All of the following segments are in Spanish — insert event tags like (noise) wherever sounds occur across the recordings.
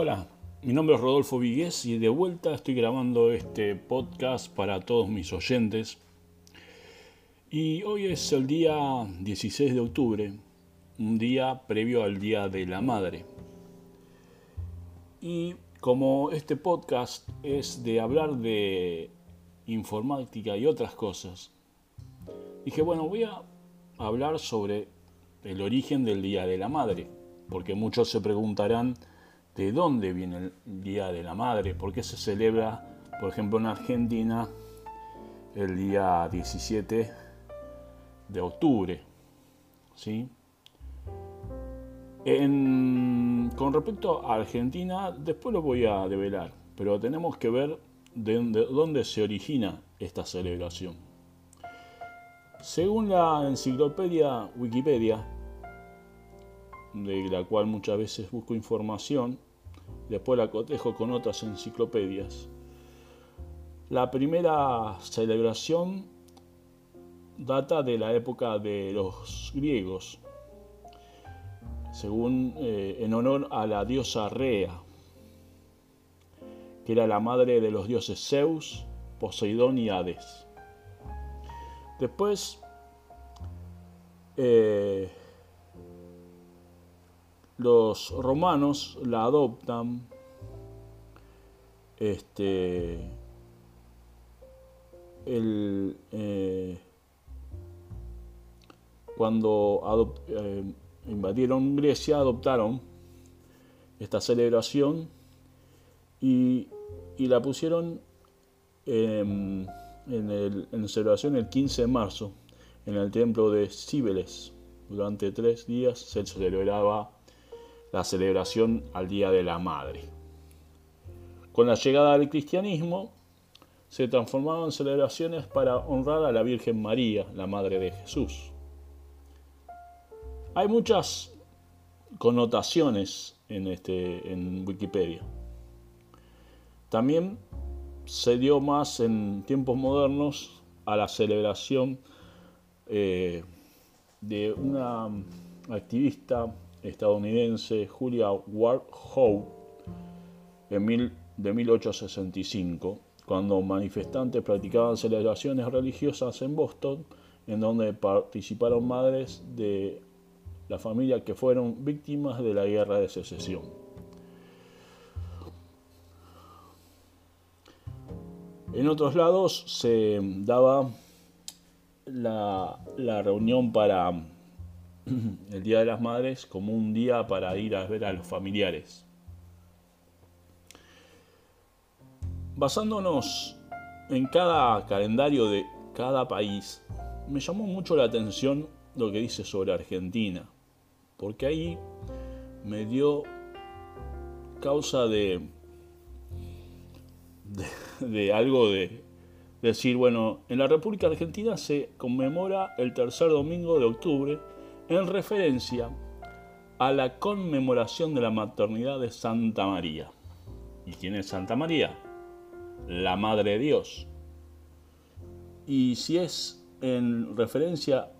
Hola, mi nombre es Rodolfo Vigués y de vuelta estoy grabando este podcast para todos mis oyentes. Y hoy es el día 16 de octubre, un día previo al Día de la Madre. Y como este podcast es de hablar de informática y otras cosas, dije, bueno, voy a hablar sobre el origen del Día de la Madre, porque muchos se preguntarán, de dónde viene el Día de la Madre, por qué se celebra, por ejemplo, en Argentina el día 17 de octubre. ¿sí? con respecto a Argentina, después lo voy a develar, pero tenemos que ver de dónde se origina esta celebración. Según la enciclopedia Wikipedia, de la cual muchas veces busco información, después la cotejo con otras enciclopedias. La primera celebración data de la época de los griegos, según eh, en honor a la diosa Rea, que era la madre de los dioses Zeus, Poseidón y Hades. Después, eh, los romanos la adoptan. Este. Eh, cuando eh, invadieron Grecia, adoptaron esta celebración y, la pusieron en, el, en celebración el 15 de marzo en el templo de Cibeles. Durante tres días se celebraba la celebración al Día de la Madre. Con la llegada del cristianismo, se transformaban en celebraciones para honrar a la Virgen María, la Madre de Jesús. Hay muchas connotaciones en, este, en Wikipedia. También se dio más en tiempos modernos a la celebración eh, de una activista estadounidense Julia Ward Howe de 1865, cuando manifestantes practicaban celebraciones religiosas en Boston, en donde participaron madres de la familia que fueron víctimas de la guerra de secesión. En otros lados se daba la, la reunión para (clears throat) el Día de las Madres como un día para ir a ver a los familiares. Basándonos en cada calendario de cada país, me llamó mucho la atención lo que dice sobre Argentina, porque ahí me dio causa de, de, algo de decir, bueno, en la República Argentina se conmemora el tercer domingo de octubre en referencia a la conmemoración de la maternidad de Santa María. ¿Y quién es Santa María? La Madre de Dios. Y si es en referencia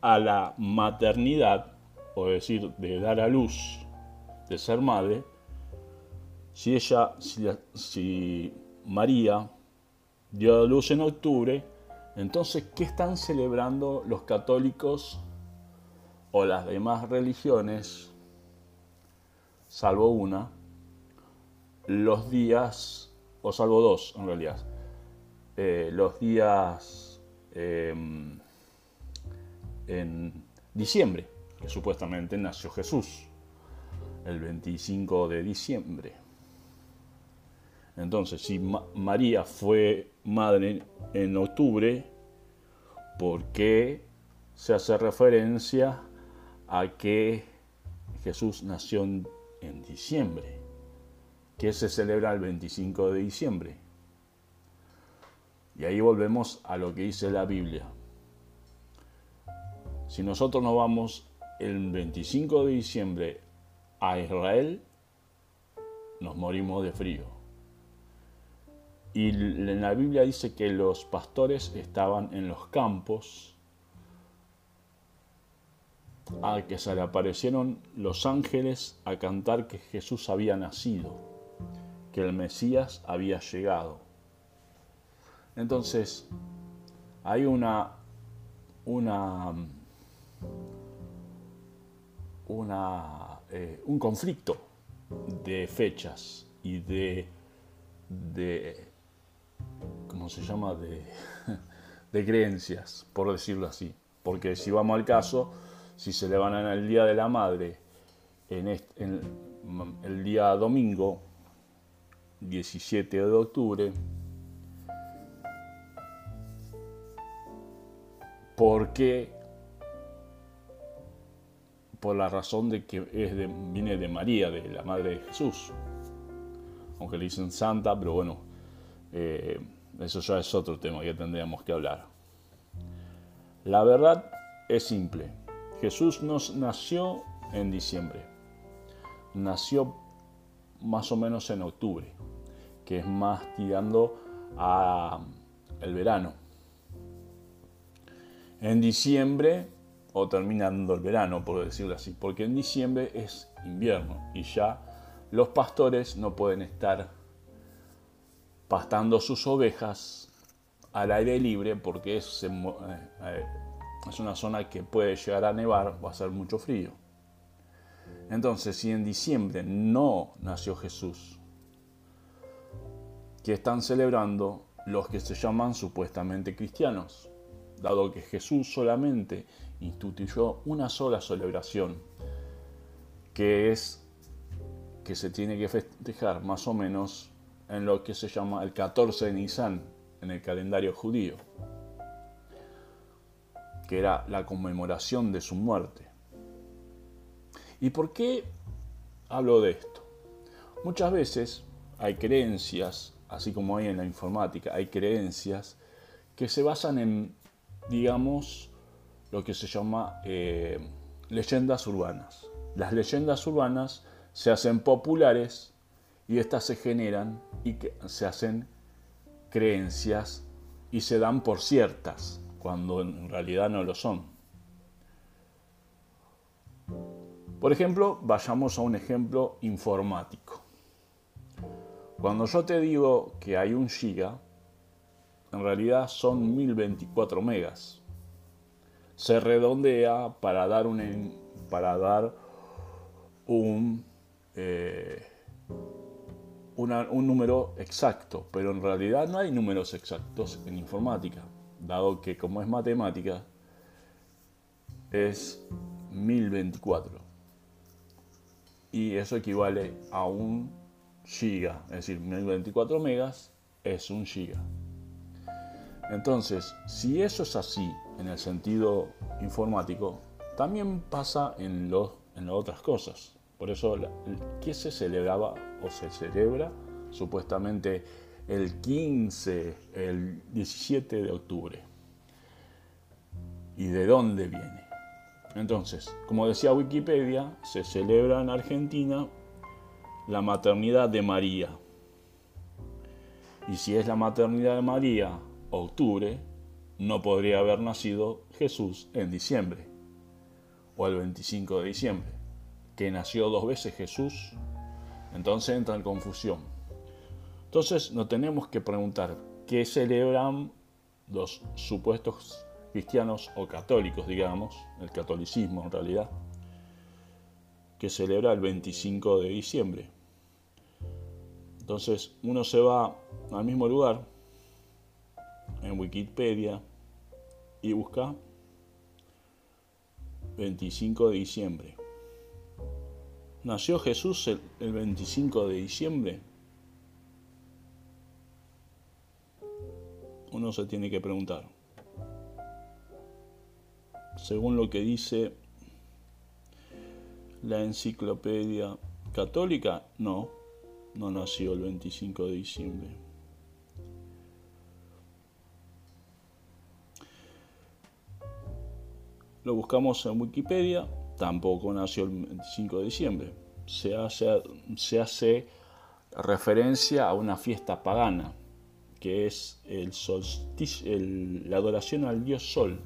a la maternidad, o decir, de dar a luz, de ser madre, si ella, si, si María dio a luz en octubre, entonces, ¿qué están celebrando los católicos o las demás religiones, salvo una, los días, o salvo dos en realidad, eh, los días em, en diciembre, que supuestamente nació Jesús, el 25 de diciembre. Entonces, si María fue madre en octubre, ¿por qué se hace referencia a que Jesús nació en, diciembre, que se celebra el 25 de diciembre. Y ahí volvemos a lo que dice la Biblia. Si nosotros no vamos el 25 de diciembre a Israel, nos morimos de frío. Y en la Biblia dice que los pastores estaban en los campos a que se le aparecieron los ángeles a cantar que Jesús había nacido, que el Mesías había llegado. Entonces, hay una, una, una eh, un conflicto de fechas y de, de ¿cómo se llama? De, (laughs) de creencias, por decirlo así. Porque si vamos al caso, si se en el Día de la Madre, en, el día domingo, 17 de octubre, ¿por qué? Por la razón de que viene de María, de la Madre de Jesús. Aunque le dicen santa, pero bueno, eh, eso ya es otro tema que tendríamos que hablar. La verdad es simple. Jesús nos nació en diciembre. Nació más o menos en octubre, que es más tirando a el verano. En diciembre o terminando el verano, por decirlo así, porque en diciembre es invierno y ya los pastores no pueden estar pastando sus ovejas al aire libre porque es, es una zona que puede llegar a nevar o hacer mucho frío. Entonces, si en diciembre no nació Jesús, que están celebrando los que se llaman supuestamente cristianos, dado que Jesús solamente instituyó una sola celebración, que es que se tiene que festejar más o menos en lo que se llama el 14 de Nisan en el calendario judío, que era la conmemoración de su muerte. ¿Y por qué hablo de esto? Muchas veces hay creencias, así como hay en la informática, hay creencias que se basan en, digamos, lo que se llama eh, leyendas urbanas. Las leyendas urbanas se hacen populares y estas se generan y se hacen creencias y se dan por ciertas cuando en realidad no lo son. Por ejemplo, vayamos a un ejemplo informático. Cuando yo te digo que hay un giga, en realidad son 1024 megas. Se redondea para dar un, para dar un eh, un número exacto, pero en realidad no hay números exactos en informática, dado que como es matemática, es 1024. Y eso equivale a un giga, es decir, 1024 megas es un giga. Entonces, si eso es así en el sentido informático, también pasa en, en otras cosas. Por eso, ¿qué se celebraba o se celebra supuestamente el 15, el 17 de octubre? ¿Y de dónde viene? Entonces, como decía Wikipedia, se celebra en Argentina la maternidad de María. Y si es la maternidad de María, octubre, no podría haber nacido Jesús en diciembre o el 25 de diciembre que nació dos veces Jesús, entonces entra en confusión. Entonces nos tenemos que preguntar, ¿qué celebran los supuestos cristianos o católicos, digamos, el catolicismo en realidad, que celebra el 25 de diciembre? Entonces uno se va al mismo lugar, en Wikipedia, y busca 25 de diciembre. ¿Nació Jesús el, 25 de diciembre? Uno se tiene que preguntar. Según lo que dice la enciclopedia católica, no, no nació el 25 de diciembre. Lo buscamos en Wikipedia tampoco nació el 25 de diciembre. Se hace, referencia a una fiesta pagana, que es el solsticio, la adoración al dios sol.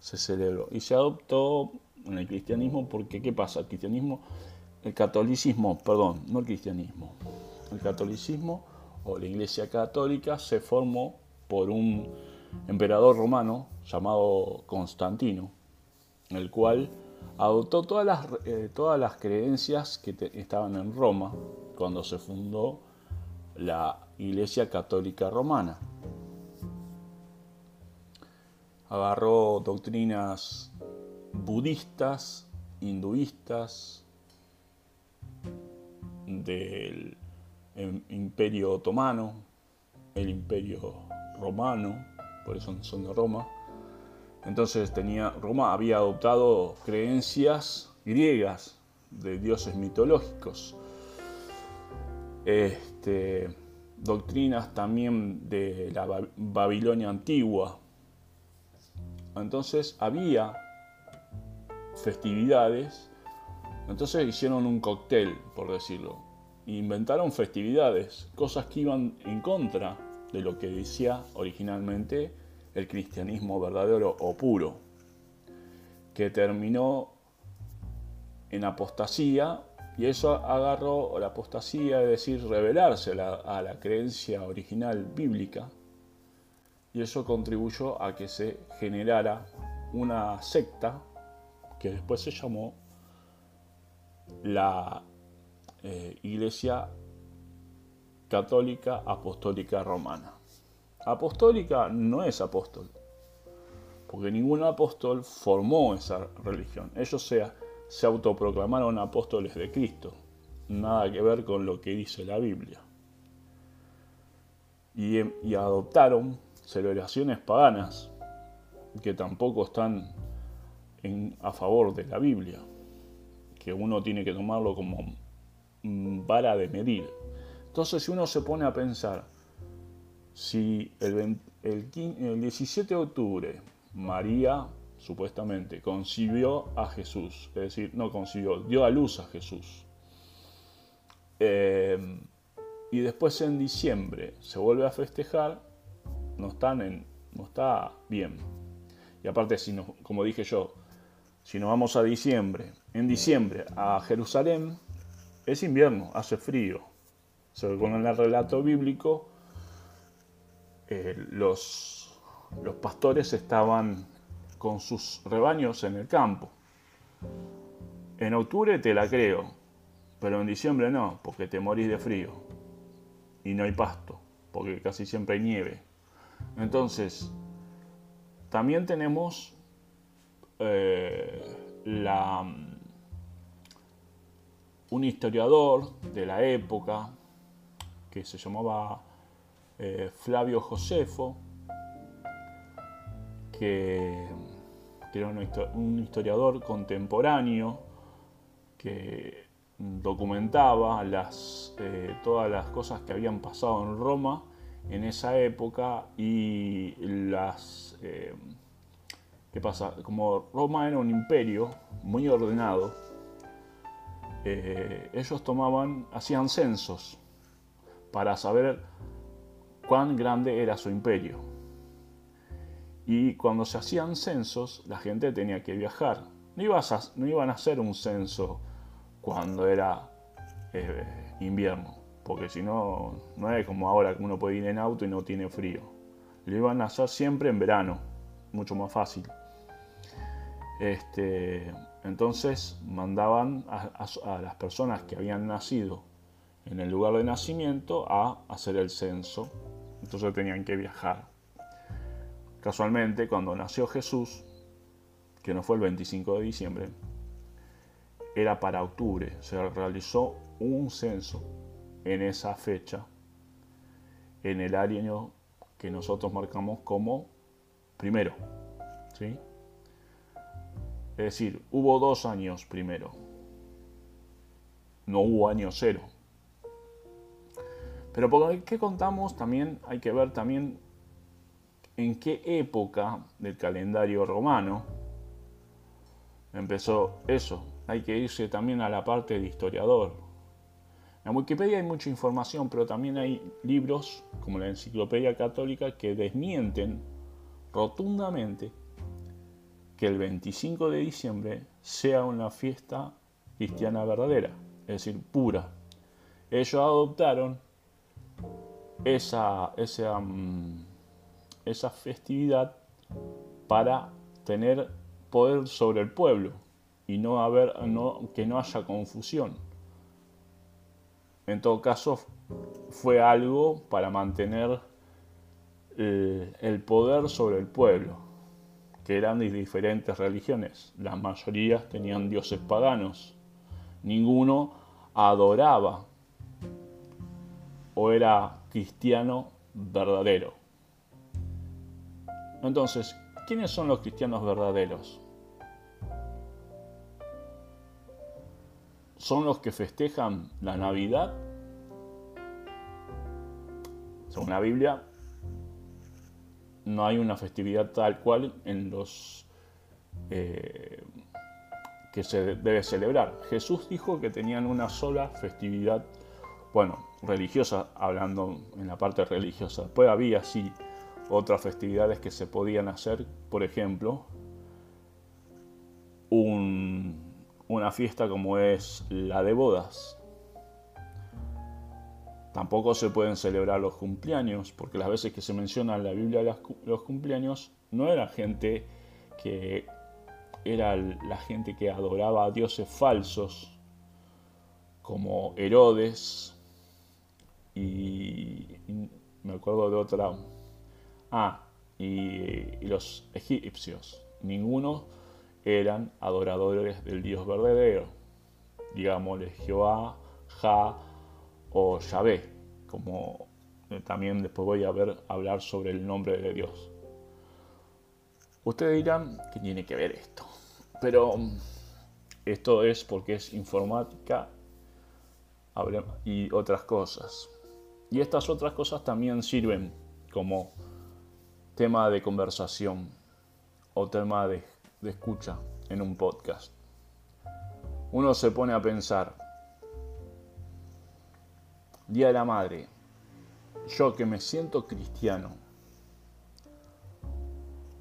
se celebró. Y se adoptó en el cristianismo porque, ¿qué pasa? El cristianismo, el catolicismo, perdón, no el cristianismo, el catolicismo o la iglesia católica se formó por un emperador romano llamado Constantino, el cual adoptó todas las, eh, todas las creencias que estaban en Roma cuando se fundó la Iglesia Católica Romana. Agarró doctrinas budistas, hinduistas, del imperio otomano, el imperio romano, por eso son de Roma. Entonces tenía, Roma había adoptado creencias griegas de dioses mitológicos. Este, doctrinas también de la Babilonia antigua. Entonces había festividades, entonces hicieron un cóctel, por decirlo. Inventaron festividades, cosas que iban en contra de lo que decía originalmente el cristianismo verdadero o puro, que terminó en apostasía y eso agarró la apostasía, es decir, rebelarse a la, creencia original bíblica. Y eso contribuyó a que se generara una secta que después se llamó la eh, Iglesia Católica Apostólica Romana. Apostólica no es apóstol, porque ningún apóstol formó esa religión. Ellos sea se autoproclamaron apóstoles de Cristo. Nada que ver con lo que dice la Biblia. Y, adoptaron celebraciones paganas que tampoco están a favor de la Biblia, que uno tiene que tomarlo como vara de medir. Entonces, si uno se pone a pensar, si el, el 17 de octubre María supuestamente, concibió a Jesús, es decir, no concibió, dio a luz a Jesús. Eh, y después en diciembre se vuelve a festejar, no, está bien. Y aparte, si como dije yo, si nos vamos a diciembre, en diciembre a Jerusalén, es invierno, hace frío. Con el relato bíblico, eh, los pastores estaban con sus rebaños en el campo. En octubre te la creo, pero en diciembre no, porque te morís de frío. Y no hay pasto, porque casi siempre hay nieve. Entonces, también tenemos eh, un historiador de la época que se llamaba eh, Flavio Josefo, que, era un historiador contemporáneo que documentaba eh, todas las cosas que habían pasado en Roma en esa época y las... Eh, ¿Qué pasa? Como Roma era un imperio muy ordenado, eh, ellos tomaban, hacían censos para saber cuán grande era su imperio. Y cuando se hacían censos, la gente tenía que viajar. No, no iban a hacer un censo cuando era eh, invierno, porque si no, no es como ahora que uno puede ir en auto y no tiene frío. Lo iban a hacer siempre en verano, mucho más fácil. Este, entonces mandaban a las personas que habían nacido en el lugar de nacimiento a hacer el censo. Entonces tenían que viajar. Casualmente, cuando nació Jesús, que no fue el 25 de diciembre, era para octubre. Se realizó un censo en esa fecha, en el año que nosotros marcamos como primero. ¿sí? Es decir, hubo dos años primero. No hubo año cero. Pero por qué contamos también hay que ver también en qué época del calendario romano empezó eso. Hay que irse también a la parte de historiador. En Wikipedia hay mucha información, pero también hay libros como la Enciclopedia Católica que desmienten rotundamente que el 25 de diciembre sea una fiesta cristiana verdadera, es decir, pura. Ellos adoptaron esa, esa, mm, esa festividad para tener poder sobre el pueblo y no haber, no, que no haya confusión. En todo caso, fue algo para mantener el, el poder sobre el pueblo, que eran de diferentes religiones. La mayoría tenían dioses paganos. Ninguno adoraba o era cristiano verdadero. Entonces, ¿quiénes son los cristianos verdaderos? ¿Son los que festejan la Navidad? Según la Biblia, no hay una festividad tal cual en los eh, que se debe celebrar. Jesús dijo que tenían una sola festividad, bueno, religiosa, hablando en la parte religiosa. Pues había sí otras festividades que se podían hacer, por ejemplo, una fiesta como es la de bodas. Tampoco se pueden celebrar los cumpleaños, porque las veces que se menciona en la Biblia los cumpleaños, no era gente que era la gente que adoraba a dioses falsos, como Herodes, y, me acuerdo de otra. Ah, y, los egipcios. Ninguno eran adoradores del Dios verdadero. Digámosle Jehová, Ja o Yahvé, como también después voy a ver hablar sobre el nombre de Dios. Ustedes dirán, ¿qué tiene que ver esto? Pero esto es porque es informática y otras cosas. Y estas otras cosas también sirven como tema de conversación o tema de, escucha en un podcast. Uno se pone a pensar, Día de la Madre, yo que me siento cristiano,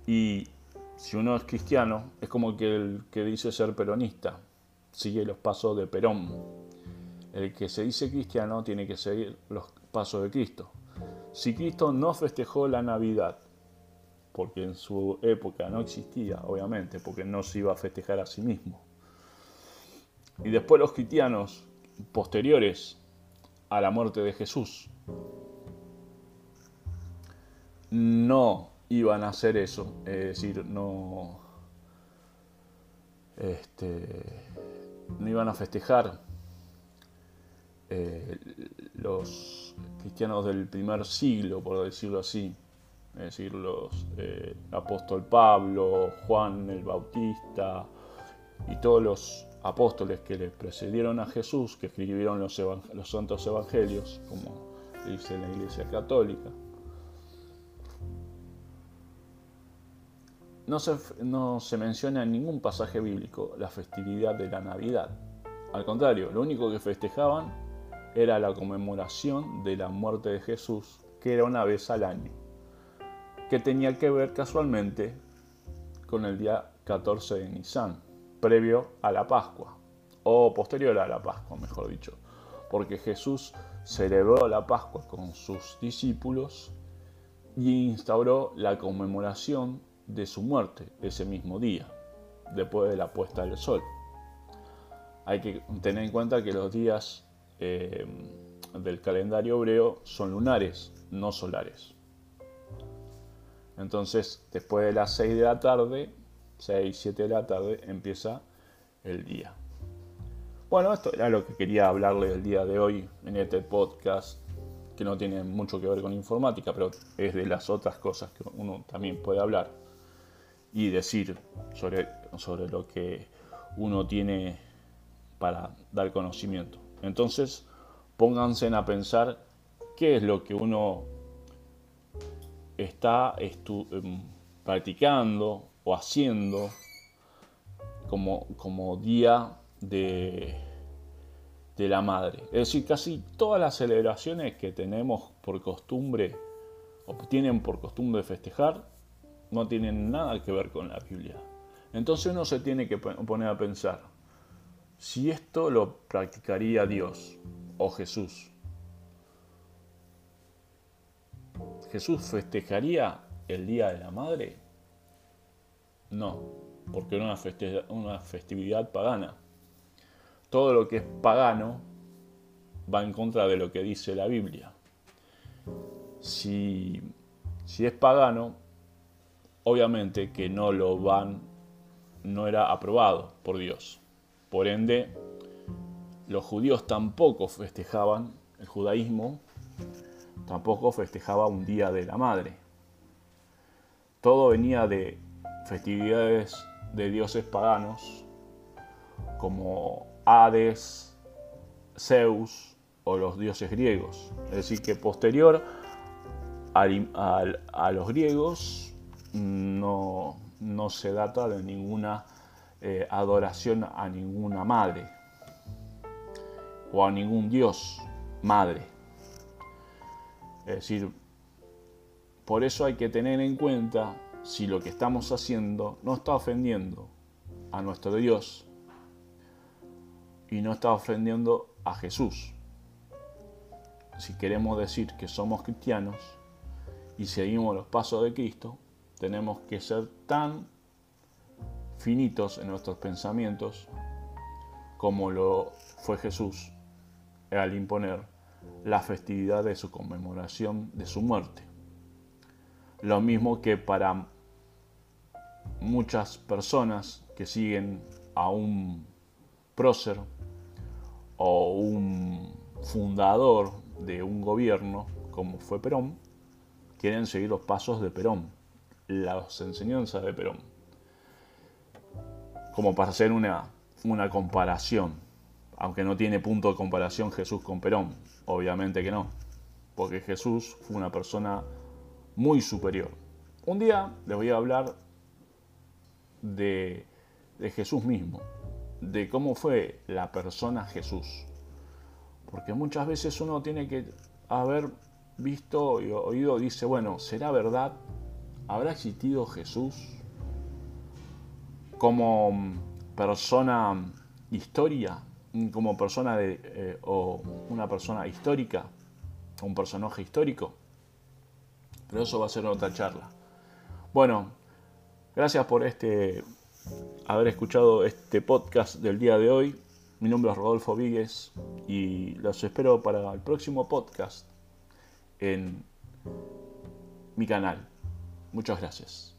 y si uno es cristiano, es como que el que dice ser peronista, sigue los pasos de Perón. El que se dice cristiano tiene que seguir los paso de Cristo. Si Cristo no festejó la Navidad, porque en su época no existía, obviamente, porque no se iba a festejar a sí mismo, y después los cristianos posteriores a la muerte de Jesús no iban a hacer eso, es decir, no, este, no iban a festejar eh, los cristianos del primer siglo, por decirlo así, es decir, los eh, apóstol Pablo, Juan el Bautista y todos los apóstoles que le precedieron a Jesús, que escribieron los, santos evangelios, como dice la Iglesia Católica. No se, no se menciona en ningún pasaje bíblico la festividad de la Navidad. Al contrario, lo único que festejaban era la conmemoración de la muerte de Jesús, que era una vez al año, que tenía que ver casualmente con el día 14 de Nisan, previo a la Pascua, o posterior a la Pascua, mejor dicho, porque Jesús celebró la Pascua con sus discípulos y instauró la conmemoración de su muerte ese mismo día, después de la puesta del sol. Hay que tener en cuenta que los días eh, del calendario hebreo son lunares, no solares. Entonces, después de las 6 de la tarde, 6, 7 de la tarde, empieza el día. Bueno, esto era lo que quería hablarle el día de hoy en este podcast, que no tiene mucho que ver con informática, pero es de las otras cosas que uno también puede hablar y decir sobre, sobre lo que uno tiene para dar conocimiento. Entonces, pónganse a pensar qué es lo que uno está em, practicando o haciendo como, como día de, de la madre. Es decir, casi todas las celebraciones que tenemos por costumbre o tienen por costumbre festejar no tienen nada que ver con la Biblia. Entonces uno se tiene que poner a pensar, si esto lo practicaría Dios o Jesús, ¿Jesús festejaría el Día de la Madre? No, porque era una, festividad pagana. Todo lo que es pagano va en contra de lo que dice la Biblia. Si, si es pagano, obviamente que no lo van, no era aprobado por Dios. Por ende, los judíos tampoco festejaban, el judaísmo tampoco festejaba un día de la madre. Todo venía de festividades de dioses paganos como Hades, Zeus o los dioses griegos. Es decir, que posterior a, los griegos no, se data de ninguna eh, adoración a ninguna madre o a ningún dios madre. Es decir, por eso hay que tener en cuenta si lo que estamos haciendo no está ofendiendo a nuestro Dios y no está ofendiendo a Jesús. Si queremos decir que somos cristianos y seguimos los pasos de Cristo, tenemos que ser tan finitos en nuestros pensamientos como lo fue Jesús al imponer la festividad de su conmemoración de su muerte. Lo mismo que para muchas personas que siguen a un prócer o un fundador de un gobierno como fue Perón, quieren seguir los pasos de Perón, las enseñanzas de Perón. Como para hacer una, una comparación, aunque no tiene punto de comparación Jesús con Perón, obviamente que no, porque Jesús fue una persona muy superior. Un día les voy a hablar de, Jesús mismo, de cómo fue la persona Jesús. Porque muchas veces uno tiene que haber visto y oído, dice, bueno, ¿será verdad? ¿Habrá existido Jesús como persona historia, como persona de, eh, o una persona histórica, un personaje histórico? Pero eso va a ser otra charla. Bueno, Gracias por este haber escuchado este podcast del día de hoy. Mi nombre es Rodolfo Víguez y los espero para el próximo podcast en mi canal. Muchas gracias.